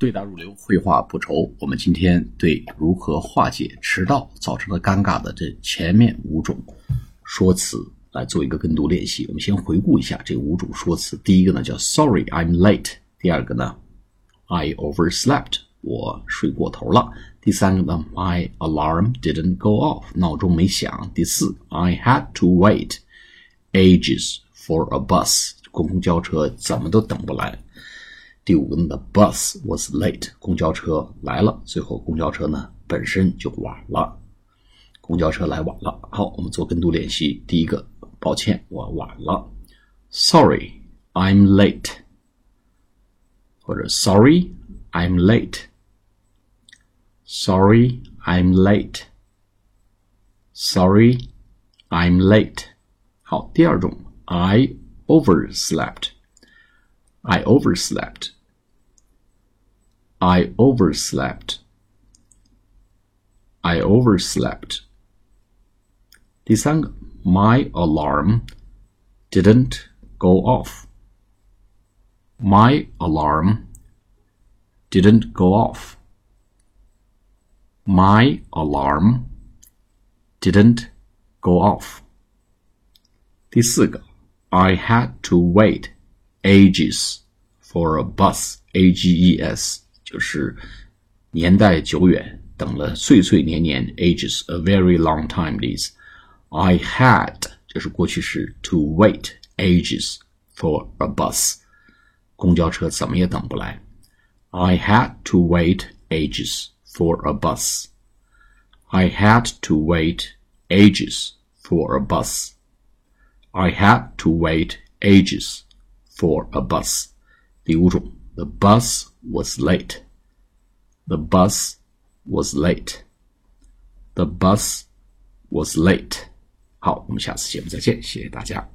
对答如流，绘画不愁。我们今天对如何化解迟到造成的尴尬的这前面五种说辞来做一个跟读练习。我们先回顾一下这五种说辞。第一个呢叫 Sorry, I'm late。第二个呢，I overslept，我睡过头了。第三个呢，My alarm didn't go off，闹钟没响。第四，I had to wait ages for a bus，公交车怎么都等不来。第五个呢，the bus was late，公交车来了，最后公交车呢本身就晚了，公交车来晚了。好，我们做跟读练习。第一个，抱歉，我晚了，Sorry, I'm late，或者 Sorry, I'm late。Sorry, I'm late. Sorry, I'm late. 好，第二种，I overslept. I overslept. I overslept. I overslept. 第三个，My alarm didn't go off. My alarm didn't go off. My alarm didn't go off. 第四个，I had to wait ages for a bus. A G E S 就是年代久远，等了岁岁年年，ages a very long time 的意思。I had 就是过去式，to wait ages for a bus，公交车怎么也等不来。I had to wait ages for a bus. I had to wait ages for a bus. I had to wait ages for a bus. 第五种，The bus was late. The bus was late. The bus was late. 好，我们下次节目再见，谢谢大家。